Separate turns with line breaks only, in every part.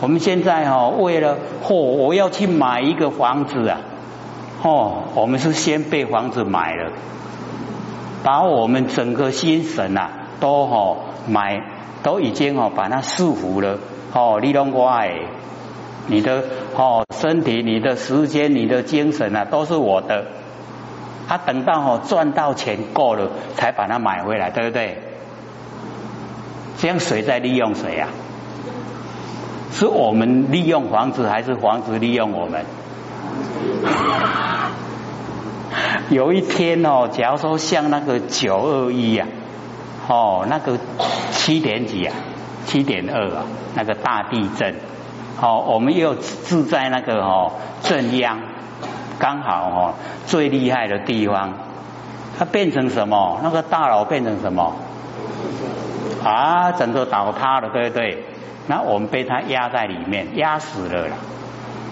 我们现在哈，为了嚯，我要去买一个房子啊，哦，我们是先被房子买了，把我们整个心神啊，都哈买，都已经哈把它束缚了，哦，你拢我哎，你的哦身体、你的时间、你的精神啊，都是我的。他等到哦赚到钱够了，才把它买回来，对不对？这样谁在利用谁呀？是我们利用房子，还是房子利用我们？有一天哦，假如说像那个九二一呀，哦，那个七点几啊，七点二啊，那个大地震，哦，我们又住在那个哦镇央，刚好哦最厉害的地方，它变成什么？那个大楼变成什么？啊，整个倒塌了，对不对？那我们被他压在里面，压死了了。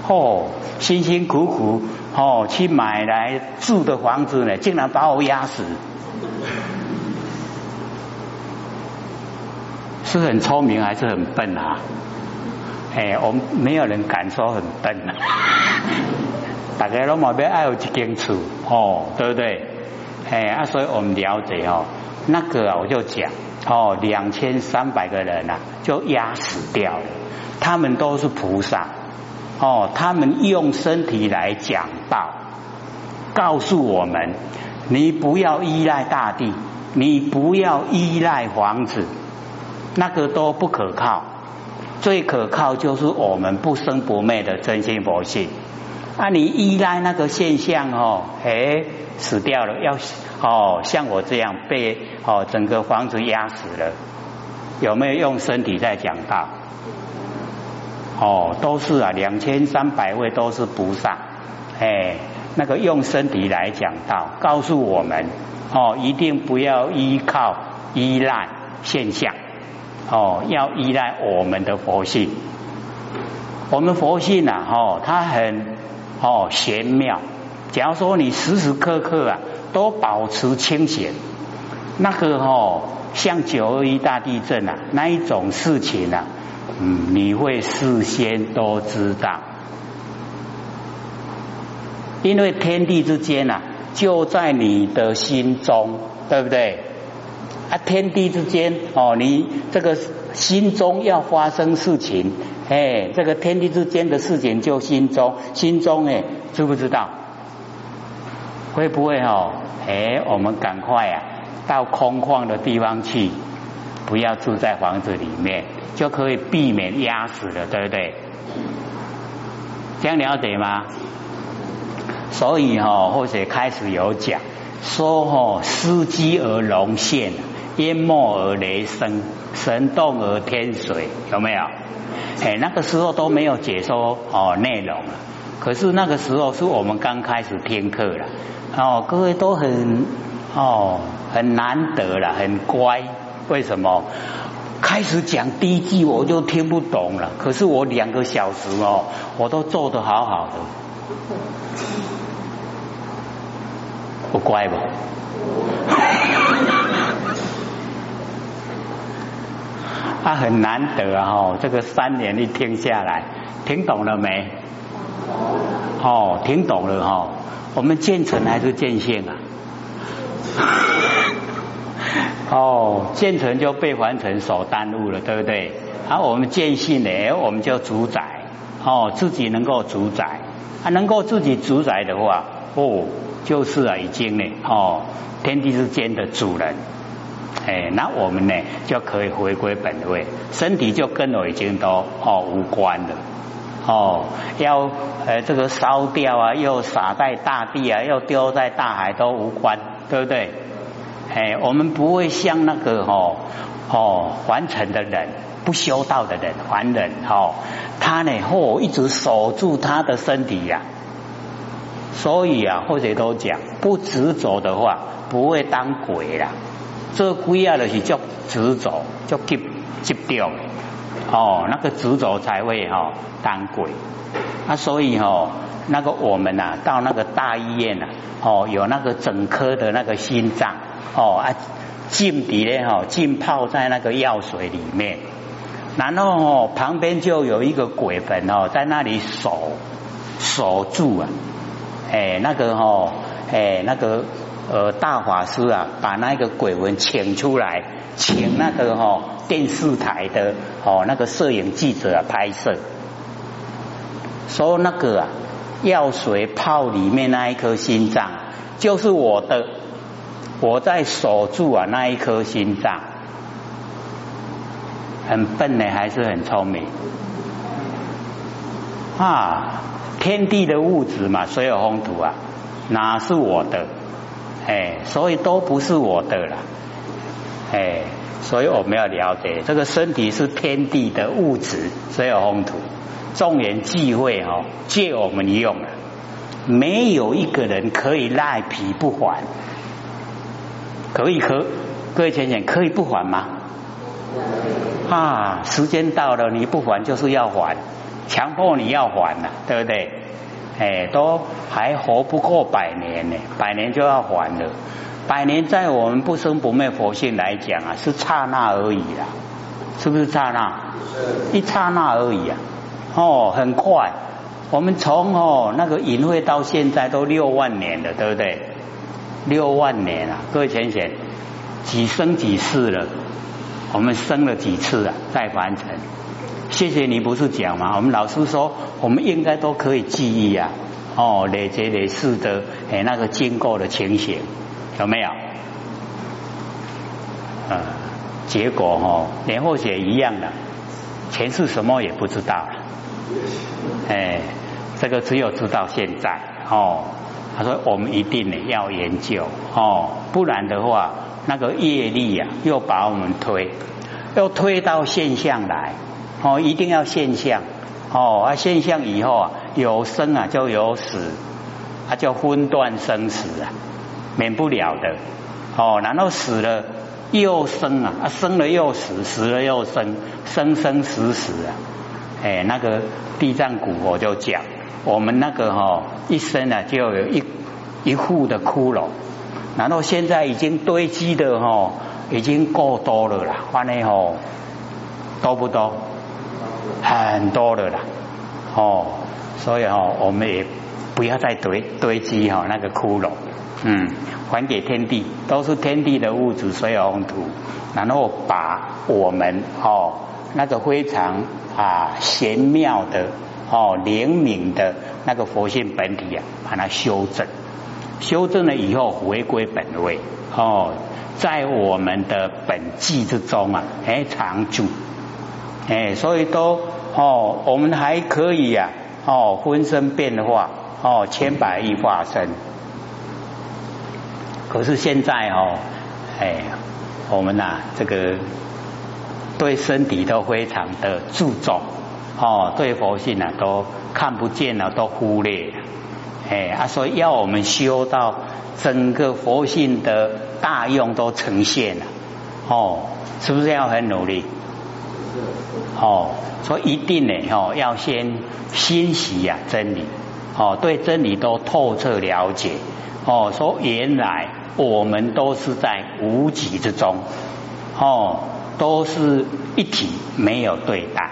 哦，辛辛苦苦哦去买来住的房子呢，竟然把我压死，是很聪明还是很笨啊？哎，我们没有人敢说很笨啊。大家都冇必爱有一间厝哦，对不对？哎啊，所以我们了解哦，那个啊，我就讲。哦，两千三百个人呐，就压死掉了。他们都是菩萨，哦，他们用身体来讲道，告诉我们：你不要依赖大地，你不要依赖房子，那个都不可靠。最可靠就是我们不生不灭的真心佛性。啊，你依赖那个现象哦，哎，死掉了，要哦，像我这样被哦整个房子压死了，有没有用身体在讲道？哦，都是啊，两千三百位都是菩萨，哎，那个用身体来讲道，告诉我们哦，一定不要依靠依赖现象，哦，要依赖我们的佛性。我们佛性呐，哦，它很。哦，玄妙。假如说你时时刻刻啊都保持清醒，那个哦，像九二一大地震啊那一种事情啊，嗯，你会事先都知道，因为天地之间呐就在你的心中，对不对？啊，天地之间哦，你这个心中要发生事情。哎，这个天地之间的事情就心中，心中哎，知不知道？会不会哦？哎，我们赶快啊，到空旷的地方去，不要住在房子里面，就可以避免压死了，对不对？这样了解吗？所以哈，或者开始有讲说哈，司机而龙现，淹没而雷声，神动而天水，有没有？哎，那个时候都没有解说哦内容了，可是那个时候是我们刚开始听课了哦，各位都很哦很难得了，很乖。为什么？开始讲第一句我就听不懂了，可是我两个小时哦，我都做得好好的，我乖吧？他很难得啊！哦，这个三年一听下来，听懂了没？哦，听懂了哈。我们建成还是建县啊？哦，建成就被环城所耽误了，对不对？啊，我们建信呢，我们就主宰哦，自己能够主宰，啊，能够自己主宰的话，哦，就是啊，已经呢，哦，天地之间的主人。哎，那我们呢就可以回归本位，身体就跟我已经都哦无关了哦，要呃这个烧掉啊，又撒在大地啊，又丢在大海都无关，对不对？哎，我们不会像那个哦哦还尘的人，不修道的人，凡人哦，他呢哦一直守住他的身体呀，所以啊，或者都讲不执着的话，不会当鬼啦。这鬼啊，就是叫执着，叫急急掉哦，那个执着才会哈当鬼啊，所以哈那个我们呐到那个大医院呐哦，有那个整颗的那个心脏哦啊浸底咧哈浸泡在那个药水里面，然后哦，旁边就有一个鬼魂哦，在那里守守住啊，哎，那个哦，哎，那个呃大法师啊，把那个鬼魂请出来，请那个哦电视台的哦那个摄影记者啊拍摄，说那个啊药水泡里面那一颗心脏就是我的，我在守住啊那一颗心脏。很笨呢，还是很聪明啊？天地的物质嘛，水有风土啊，哪是我的？哎，所以都不是我的了。哎，所以我们要了解，这个身体是天地的物质，水有风土，众人忌讳哦，借我们用了，没有一个人可以赖皮不还，可以可各位浅浅可以不还吗？啊，时间到了，你不还就是要还，强迫你要还了，对不对？哎，都还活不过百年呢，百年就要还了。百年在我们不生不灭佛性来讲啊，是刹那而已啦，是不是刹那？一刹那而已啊！哦，很快，我们从哦那个隐晦到现在都六万年了，对不对？六万年啊，各位浅浅，几生几世了？我们生了几次啊？再完成。谢谢你不是讲嘛？我们老师说，我们应该都可以记忆啊。哦，累劫累世的哎，那个经过的情形有没有？呃，结果哈，连后写一样的，前世什么也不知道了。哎，这个只有知道现在哦。他说我们一定呢要研究哦，不然的话。那个业力呀，又把我们推，又推到现象来，哦，一定要现象，哦，啊，现象以后啊，有生啊就有死，啊，叫分段生死啊，免不了的，哦，然后死了又生啊，啊，生了又死，死了又生，生生死死啊，哎，那个地藏古我就讲，我们那个哈一生啊就有一一户的骷髅。然后现在已经堆积的哈，已经够多了啦，反正吼多不多？很多的啦，哦，所以哈，我们也不要再堆堆积哈那个窟窿，嗯，还给天地，都是天地的物质，水有土，然后把我们哦那个非常啊玄妙的哦灵敏的那个佛性本体啊，把它修正。修正了以后回归本位。哦，在我们的本际之中啊，哎常住，哎所以都哦我们还可以呀哦分身变化哦千百亿化身，可是现在哦哎我们呐这个对身体都非常的注重哦对佛性啊都看不见了都忽略。哎啊，所以要我们修到整个佛性的大用都呈现了，哦，是不是要很努力？哦，所以一定呢，哦，要先欣喜呀真理，哦，对真理都透彻了解，哦，说原来我们都是在无极之中，哦，都是一体，没有对待，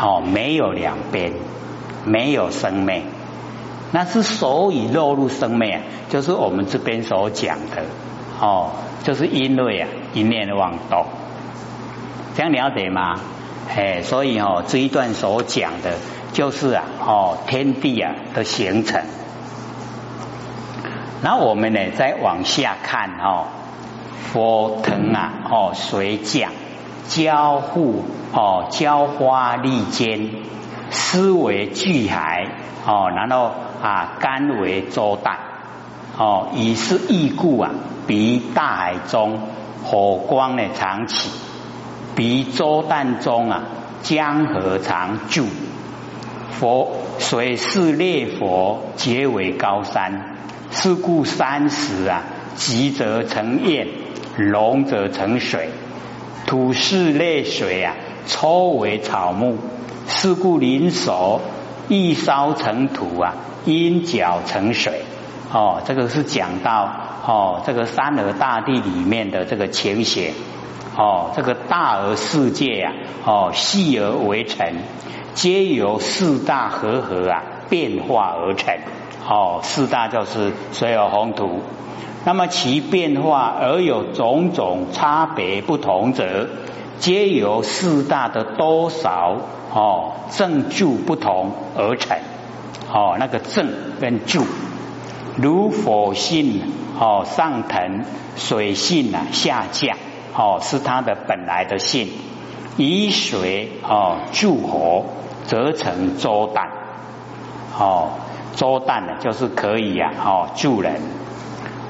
哦，没有两边，没有生命。那是所以落入生命，就是我们这边所讲的。哦，就是因为啊一念妄动，这样了解吗？哎，所以哦这一段所讲的，就是啊哦天地啊的形成。然后我们呢再往下看哦，佛腾啊哦水降交互哦浇花利坚，思维巨海哦，然后。啊，甘为周大，哦，以是异故啊，比大海中火光呢常起，比周旦中啊江河长住，佛水是烈佛，皆为高山，是故山石啊，急则成焰，隆则成水，土是烈水啊，抽为草木，是故林熟，一烧成土啊。因角成水，哦，这个是讲到哦，这个三河大地里面的这个情形，哦，这个大而世界呀，哦，细而为成，皆由四大和合啊变化而成。哦，四大就是水有宏图。那么其变化而有种种差别不同者，皆由四大的多少哦正住不同而成。哦，那个正跟住，如火性哦上腾，水性啊下降。哦，是它的本来的性。以水哦助火，则成周旦。哦，周旦呢，就是可以呀，哦助人。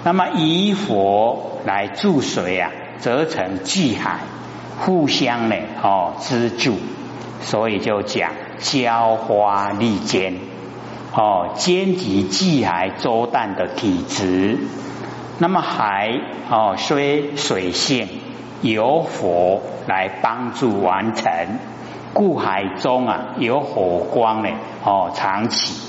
那么以火来助水啊，则成济海，互相呢，哦资助。所以就讲浇花利坚。哦，兼及济海周旦的体质。那么海哦虽水性。有火来帮助完成，故海中啊有火光呢哦常起。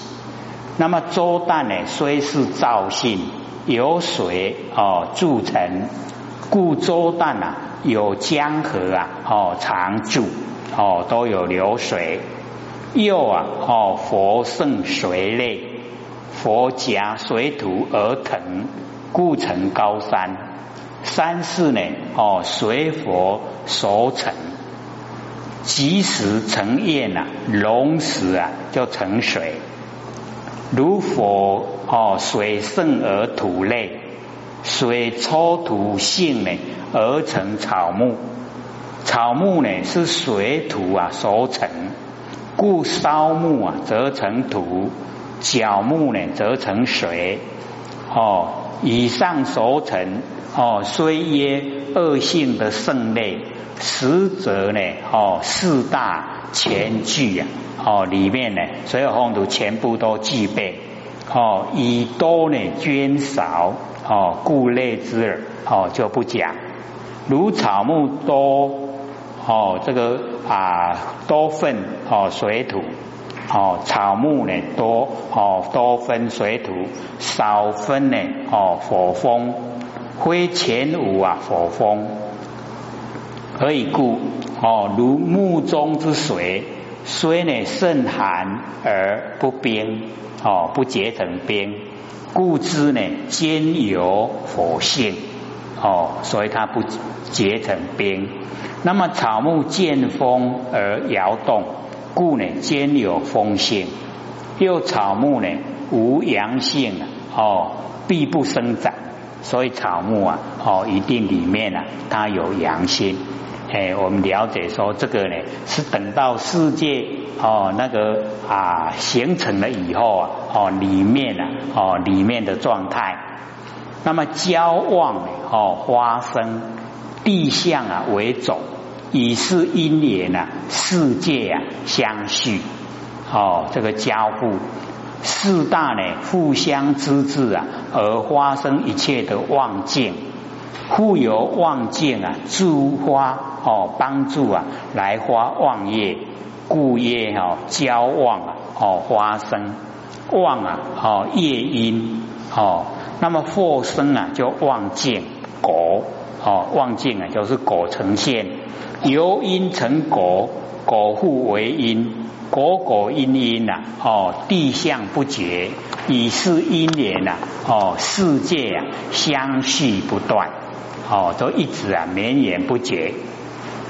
那么周旦呢虽是造性，有水哦铸成，故周旦啊有江河啊哦常住哦都有流水。又啊哦佛圣水类，佛夹水土而腾，故成高山。三世呢？哦，随佛所成，即时成焰啊，龙时啊就成水。如佛哦，水盛而土类，水抽土性呢而成草木。草木呢是水土啊所成，故烧木啊则成土，角木呢则成水。哦，以上所成。哦，虽曰恶性的圣类，实则呢，哦，四大全具啊，哦，里面呢，所有风土全部都具备。哦，以多呢捐少，哦，故类之耳，哦，就不讲。如草木多，哦，这个啊多分哦水土，哦草木呢多，哦多分水土，少分呢，哦火风。非前无啊，火风，何以故？哦，如木中之水，虽呢甚寒而不冰，哦，不结成冰，故之呢兼有火性，哦，所以它不结成冰。那么草木见风而摇动，故呢兼有风性。又草木呢无阳性，哦，必不生长。所以草木啊，哦，一定里面啊，它有阳性。哎，我们了解说这个呢，是等到世界哦那个啊形成了以后啊，哦里面啊，哦里面的状态。那么交旺哦花生地相啊为种，以是因缘啊世界啊相续。哦，这个交互。四大呢，互相支持啊，而发生一切的妄境，互有妄境啊，助发哦，帮助啊，来发妄业，故业哦，交妄啊，哦，发生妄啊，哦，业因哦，那么祸生啊，就妄境果哦，妄境啊，就是果呈现，由因成果，果互为因。果果因因呐，哦，地相不绝，以是因缘呐，哦，世界啊相续不断，哦，都一直啊绵延不绝。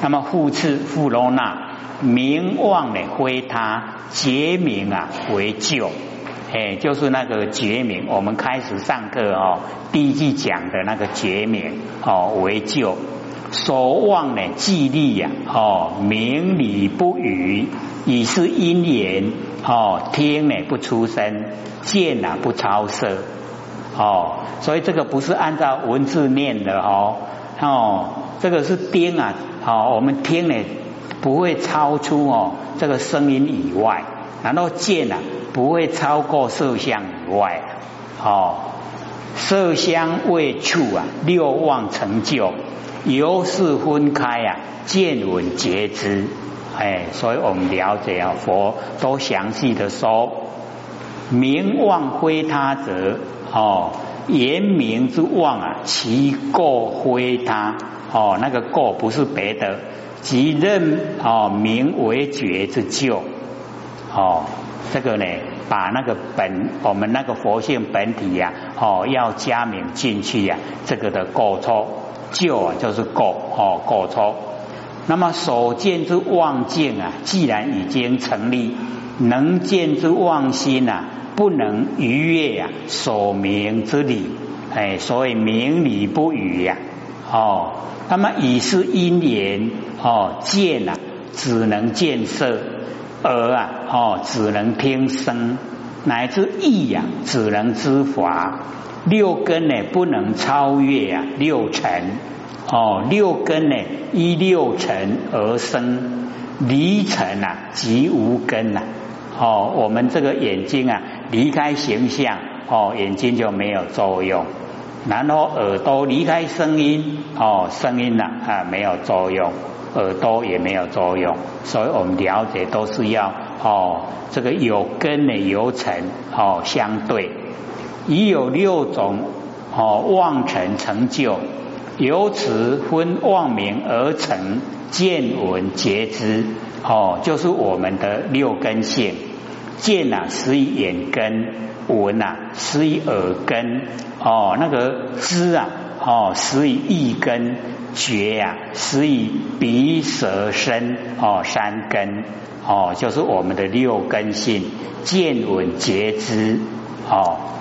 那么复次富罗那名望呢非他结名啊为旧，哎，就是那个结名，我们开始上课哦，第一季讲的那个结名哦为旧。所望呢，既利呀，哦，明理不语，以是因缘，哦，听呢不出声，见呢不超色，哦，所以这个不是按照文字念的哦，哦，这个是听啊，哦，我们听呢不会超出哦这个声音以外，然后见啊不会超过色相以外，哦，色香味触啊六望成就。由是分开啊，见闻觉知，哎，所以我们了解啊，佛都详细的说，名望非他者，哦，言明之望啊，其过非他，哦，那个过不是别的，即认哦名为觉之救哦，这个呢，把那个本我们那个佛性本体呀，哦，要加名进去呀，这个的过错救啊，就是过哦过错。那么所见之妄境啊，既然已经成立，能见之妄心啊，不能逾越呀所明之理，哎，所以明理不语呀，哦，那么以是因缘哦见啊，只能见色，而啊哦只能听声，乃至意呀只能知法，六根呢不能超越呀六尘。哦，六根呢依六尘而生，离尘啊即无根呐。哦，我们这个眼睛啊离开形象，哦眼睛就没有作用。然后耳朵离开声音，哦声音呐啊没有作用，耳朵也没有作用。所以我们了解都是要哦这个有根的有尘哦相对，已有六种哦望尘成就。由此分妄名而成见闻觉知，哦，就是我们的六根性。见啊，始于眼根；闻啊，始于耳根；哦，那个知啊，哦，始于意根；觉啊，始于鼻舌身；哦，三根，哦，就是我们的六根性。见闻觉知，哦。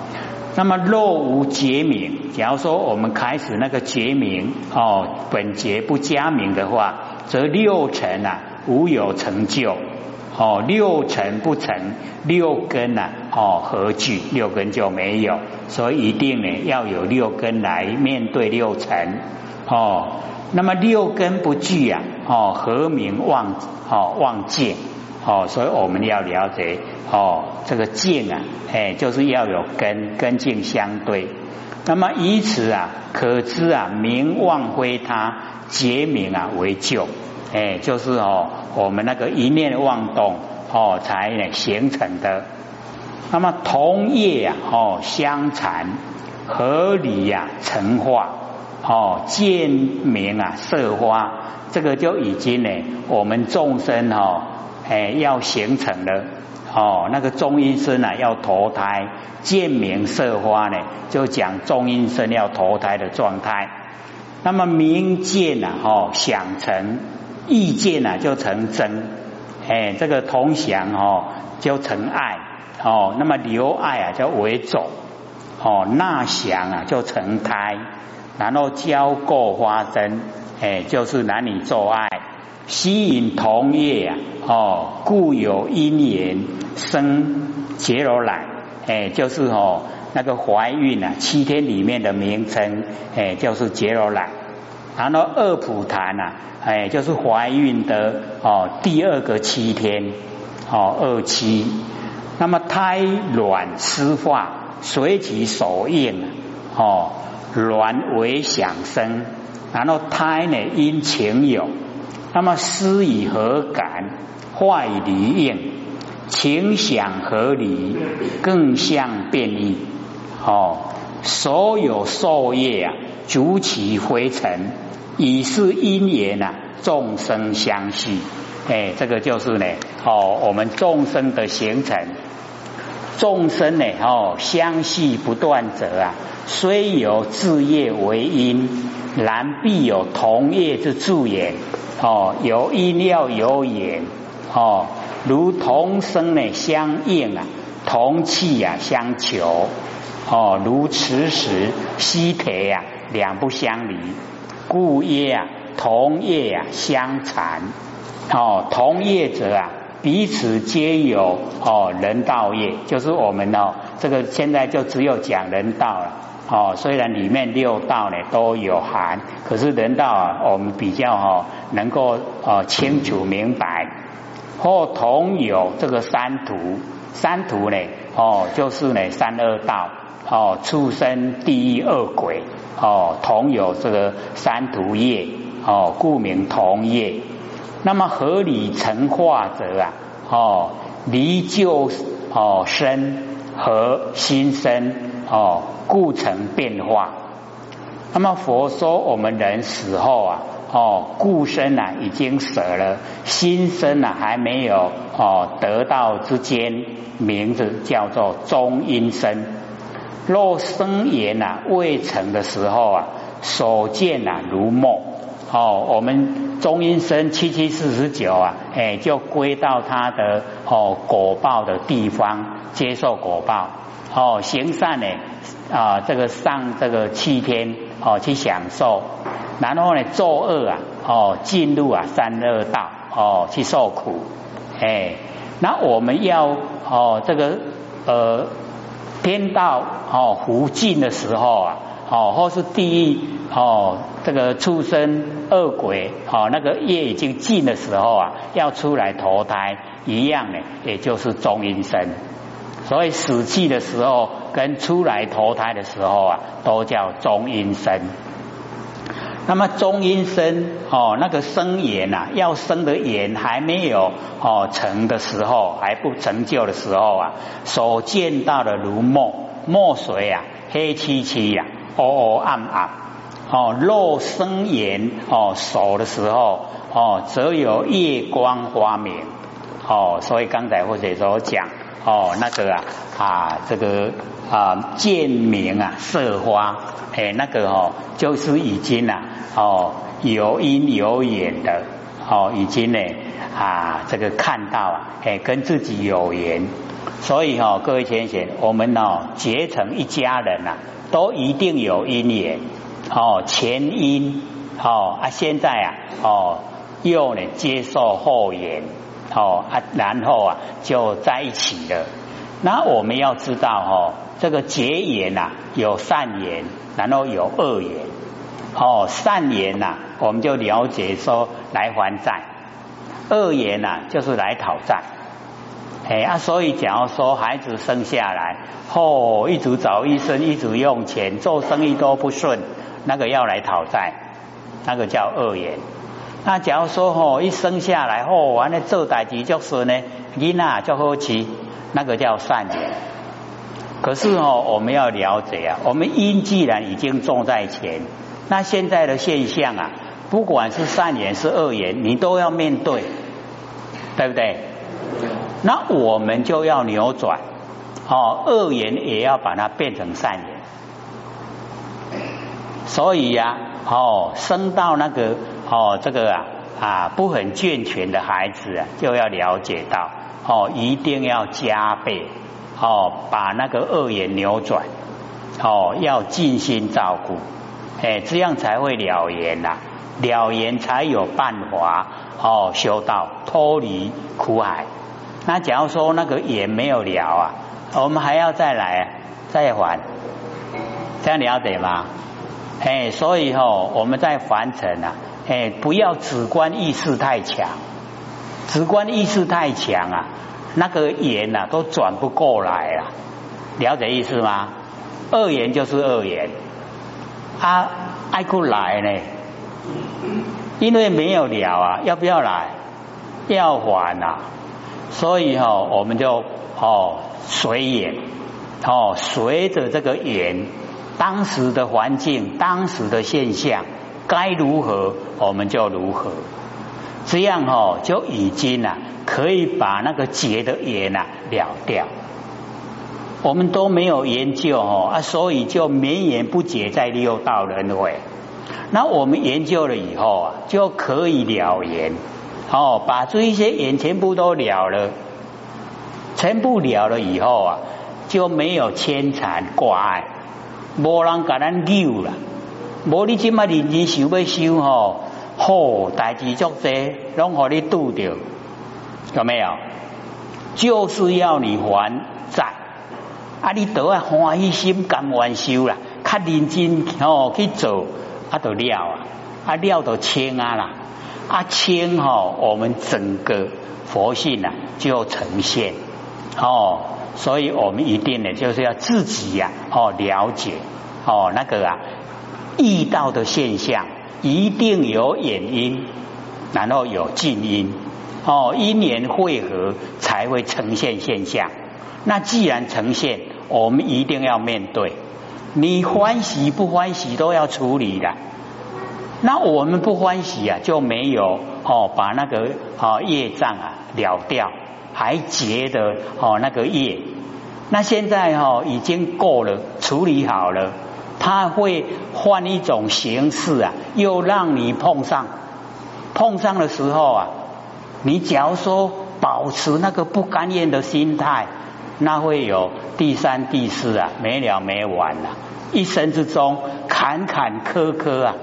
那么若无觉名，假如说我们开始那个觉名哦，本觉不加名的话，则六尘啊无有成就哦，六尘不成，六根呐哦何惧？六根就没有，所以一定呢要有六根来面对六尘哦。那么六根不具啊哦，何名望哦望见哦？所以我们要了解。哦，这个静啊，哎，就是要有根，根静相对。那么以此啊，可知啊，名妄非他，结名啊为旧，哎，就是哦，我们那个一念妄动哦，才形成的。那么同业啊，哦，相残，合理呀，成化，哦，见名啊，色花，这个就已经呢，我们众生哦，哎，要形成了。哦，那个中阴身呢要投胎，见明色花呢，就讲中阴身要投胎的状态。那么明见呢，哦，想成意见呢就成真，哎，这个同想哦就成爱，哦，那么留爱啊叫为种，哦，纳想啊就成胎，然后交过发生，哎，就是男女做爱。吸引同业啊，哦，故有因缘生结罗兰，哎，就是哦那个怀孕啊，七天里面的名称，哎，就是结罗兰。然后二普坛啊，哎，就是怀孕的哦第二个七天，哦二七。那么胎卵湿化，随其所应，哦卵为想生，然后胎呢因情有。那么思以何感？坏离应，情想合理，更相变异。哦，所有受业啊，逐起灰尘，以是因缘啊，众生相续。哎，这个就是呢，哦，我们众生的形成，众生呢，哦，相续不断者啊，虽有自业为因，然必有同业之助也。哦，有因要有缘，哦，如同生呢相应啊，同气啊相求，哦，如磁石吸铁呀，两不相离，故曰啊，同业啊相残，哦，同业者啊，彼此皆有哦人道业，就是我们哦，这个现在就只有讲人道了。哦，虽然里面六道呢都有含，可是人道啊，我们比较哦能够哦清楚明白。或同有这个三途，三途呢哦就是呢三恶道哦畜生地狱恶鬼哦同有这个三途业哦故名同业。那么合理成化者啊哦离旧哦身和新生哦。故成变化，那么佛说，我们人死后啊，哦，故身啊已经舍了，新生啊还没有哦得到之间，名字叫做中阴身。若生言啊未成的时候啊，所见啊如梦。哦，我们中阴身七七四十九啊，哎，就归到他的哦果报的地方，接受果报。哦，行善呢啊，这个上这个七天哦去享受，然后呢作恶啊哦进入啊三恶道哦去受苦。哎，那我们要哦这个呃天道哦福尽的时候啊。哦，或是地狱哦，这个畜生恶鬼哦，那个业已经尽的时候啊，要出来投胎一样呢，也就是中阴身。所以死去的时候跟出来投胎的时候啊，都叫中阴身。那么中阴身哦，那个生缘呐，要生的缘还没有哦成的时候，还不成就的时候啊，所见到的如墨墨水啊，黑漆漆呀。哦暗暗。哦，若生眼哦熟的时候哦，则有夜光花明。哦，所以刚才或者说讲哦那个啊啊这个啊见明啊色花。哎那个哦就是已经啊哦有因有缘的。哦已经呢啊这个看到啊哎跟自己有缘，所以哈各位先贤我们哦结成一家人呐。都一定有因缘哦，前因哦啊，现在啊哦又呢接受后缘哦啊，然后啊就在一起了。那我们要知道哦，这个结缘呐有善缘，然后有恶缘哦。善缘呐，我们就了解说来还债；恶缘呐，就是来讨债。哎啊，所以假如说孩子生下来，哦，一直找医生，一直用钱，做生意都不顺，那个要来讨债，那个叫恶言。那假如说哦，一生下来，后，完了做代志就是呢，囡仔就好奇，那个叫善言。可是哦，我们要了解啊，我们因既然已经种在前，那现在的现象啊，不管是善言是恶言，你都要面对，对不对？那我们就要扭转，哦，恶缘也要把它变成善缘。所以呀，哦，生到那个哦，这个啊啊不很健全的孩子啊，就要了解到，哦，一定要加倍，哦，把那个恶缘扭转，哦，要尽心照顾，哎，这样才会了缘呐，了缘才有办法，哦，修道脱离苦海。那假如说那个也没有了啊，我们还要再来再还，这样了解吗？哎，所以吼，我们在凡尘啊，哎，不要主观意识太强，主观意识太强啊，那个言呐都转不过来了，了解意思吗？恶言就是恶言，啊，爱过来呢？因为没有了啊，要不要来？要还呐。所以哈，我们就哦随缘哦，随着这个缘，当时的环境、当时的现象该如何，我们就如何。这样哦，就已经啊，可以把那个结的缘啊了掉。我们都没有研究哦啊，所以就绵延不解在六道轮回。那我们研究了以后啊，就可以了缘。哦，把这一些缘全部都了了，全部了了以后啊，就没有牵缠挂碍，无人给咱救了，无你今麦认真想要修吼，好代志作多，拢和你拄着，有没有？就是要你还债，啊，你都要欢喜心甘愿修啦，较认真哦去做，啊，都了啊，啊了都清啊啦。阿清哈，我们整个佛性呢就要呈现哦，所以我们一定呢就是要自己呀哦了解哦那个啊遇到的现象一定有原因，然后有静因哦因缘汇合才会呈现现象。那既然呈现，我们一定要面对，你欢喜不欢喜都要处理的。那我们不欢喜啊，就没有哦，把那个哦业障啊了掉，还结的哦那个业。那现在哈已经过了，处理好了，他会换一种形式啊，又让你碰上。碰上的时候啊，你假如说保持那个不甘愿的心态，那会有第三、第四啊，没了没完了，一生之中坎坎坷坷啊。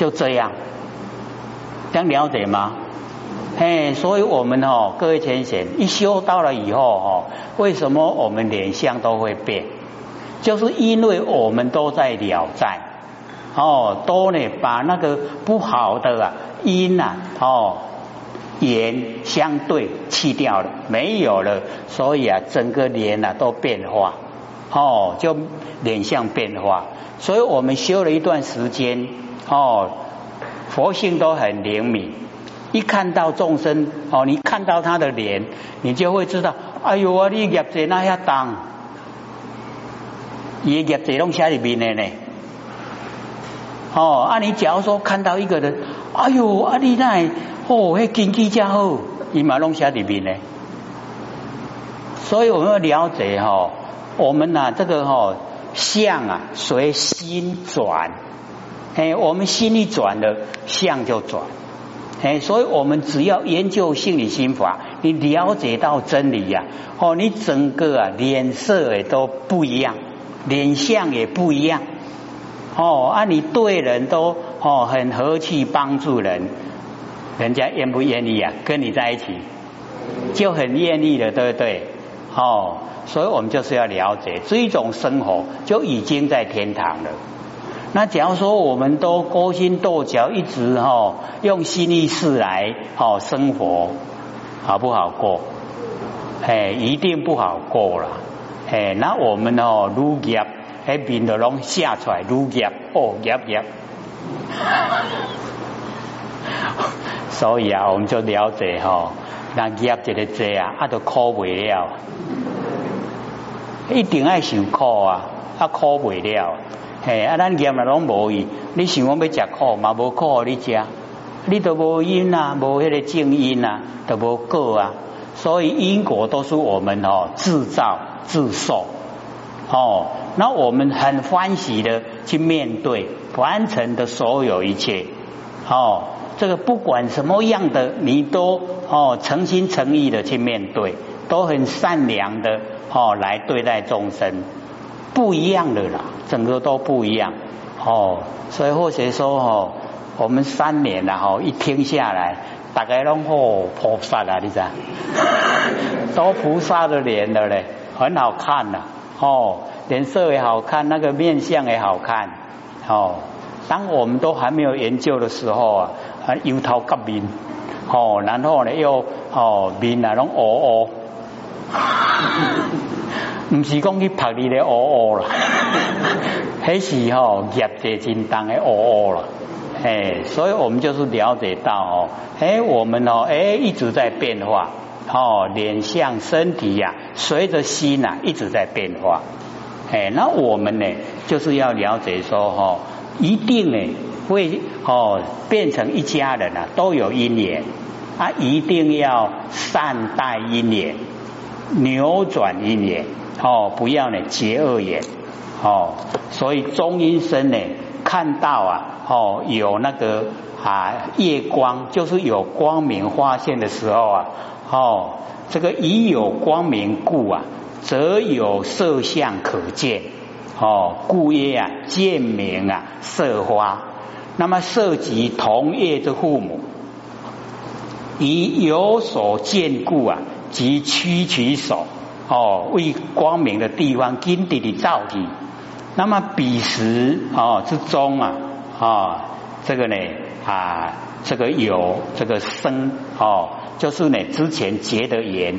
就这样，这样了解吗？哎，所以我们哦，各位前贤一修到了以后哦，为什么我们脸相都会变？就是因为我们都在了在哦，都呢把那个不好的啊因呐哦言相对去掉了，没有了，所以啊整个脸呐都变化哦，就脸相变化。所以我们修了一段时间。哦，佛性都很灵敏，一看到众生哦，你看到他的脸，你就会知道，哎呦啊，你业在那遐重，业业在拢写里面的呢。哦，啊，你假如说看到一个人，哎呦啊，你那哦，那经济真好，伊嘛拢写里面呢。所以我们要了解哈，我们呐这个哈相啊随心转。哎，我们心一转了，相就转。哎，所以我们只要研究心理心法，你了解到真理呀，哦，你整个啊脸色也都不一样，脸相也不一样。哦，啊，你对人都哦很和气，帮助人，人家愿不愿意啊？跟你在一起就很愿意的，对不对？哦，所以我们就是要了解这种生活，就已经在天堂了。那假如说我们都勾心斗角，一直哈用心意识来好生活，好不好过？哎，一定不好过了。哎，那我们哦，如业喺面度拢下出来，如业哦业业。所以啊，我们就了解哈，那业这个债啊，啊都苦不了，一定爱受苦啊，啊苦不了。嘿，啊，咱业嘛拢无伊，你想讲要食苦嘛无苦你食，你都无因啊，无迄个正因啊，都无果啊，所以因果都是我们哦制造自受。哦，那我们很欢喜的去面对完成的所有一切。哦，这个不管什么样的，你都哦诚心诚意的去面对，都很善良的哦来对待众生。不一样的啦，整个都不一样哦，所以或者说哦，我们三年了哈，一听下来，大概拢哦菩萨啊，你知？都菩萨的脸的嘞，很好看呐，哦，脸色也好看，那个面相也好看，哦，当我们都还没有研究的时候啊，啊油头革面，哦，然后呢又哦面啊拢乌乌。唔是讲去拍你的乌乌啦，还是吼业界真重的乌乌啦，哎，所以我们就是了解到哦，哎，我们哦，哎，一直在变化，哦，脸相、身体呀，随着心呐一直在变化，哎，那我们呢，就是要了解说哦，一定呢会哦变成一家人啊，都有因缘，啊，一定要善待因缘，扭转因缘。哦，不要呢结恶缘哦，所以中阴身呢看到啊哦有那个啊夜光，就是有光明发现的时候啊哦这个已有光明故啊，则有色相可见哦，故曰啊见明啊色花，那么涉及同业之父母，以有所见故啊，即屈其手。哦，为光明的地方，金地的造体。那么彼时哦之中啊啊，这个呢啊，这个有这个生哦，就是呢之前结的缘，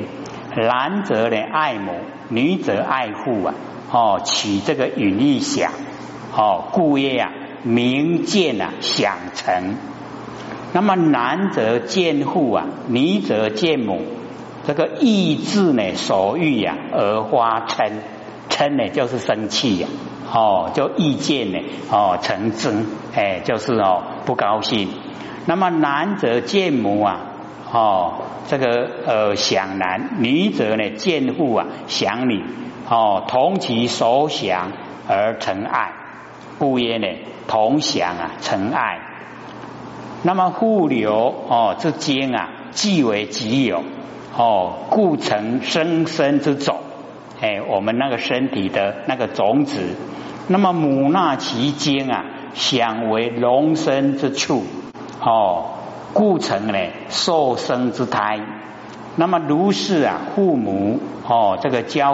男则呢爱母，女则爱父啊。哦，取这个允意想哦，故曰啊，明见啊想成。那么男则见父啊，女则见母。这个意志呢，所欲呀而发嗔，嗔呢就是生气呀，哦，就意见呢，哦，成真，哎，就是哦，不高兴。那么男则见母啊，哦，这个呃想男；女则呢见父啊，想女，哦，同其所想而成爱，故曰呢同享啊成爱。那么互留哦之间啊，即为己有，哦，故成生生之种。哎，我们那个身体的那个种子，那么母纳其间啊，想为容身之处，哦，故成呢受生之胎。那么如是啊，父母哦，这个教。